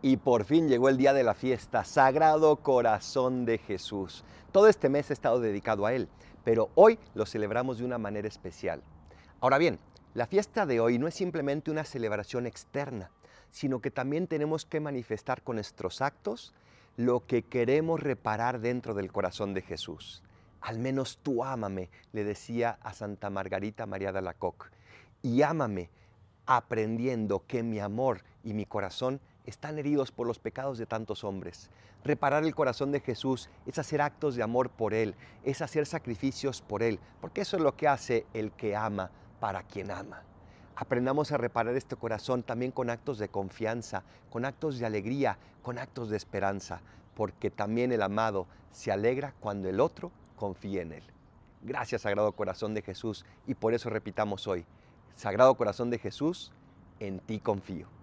Y por fin llegó el día de la fiesta, Sagrado Corazón de Jesús. Todo este mes ha estado dedicado a Él, pero hoy lo celebramos de una manera especial. Ahora bien, la fiesta de hoy no es simplemente una celebración externa, sino que también tenemos que manifestar con nuestros actos lo que queremos reparar dentro del corazón de Jesús. Al menos tú ámame, le decía a Santa Margarita María de Alacoque, y ámame aprendiendo que mi amor y mi corazón están heridos por los pecados de tantos hombres. Reparar el corazón de Jesús es hacer actos de amor por Él, es hacer sacrificios por Él, porque eso es lo que hace el que ama para quien ama. Aprendamos a reparar este corazón también con actos de confianza, con actos de alegría, con actos de esperanza, porque también el amado se alegra cuando el otro confía en Él. Gracias, Sagrado Corazón de Jesús, y por eso repitamos hoy, Sagrado Corazón de Jesús, en ti confío.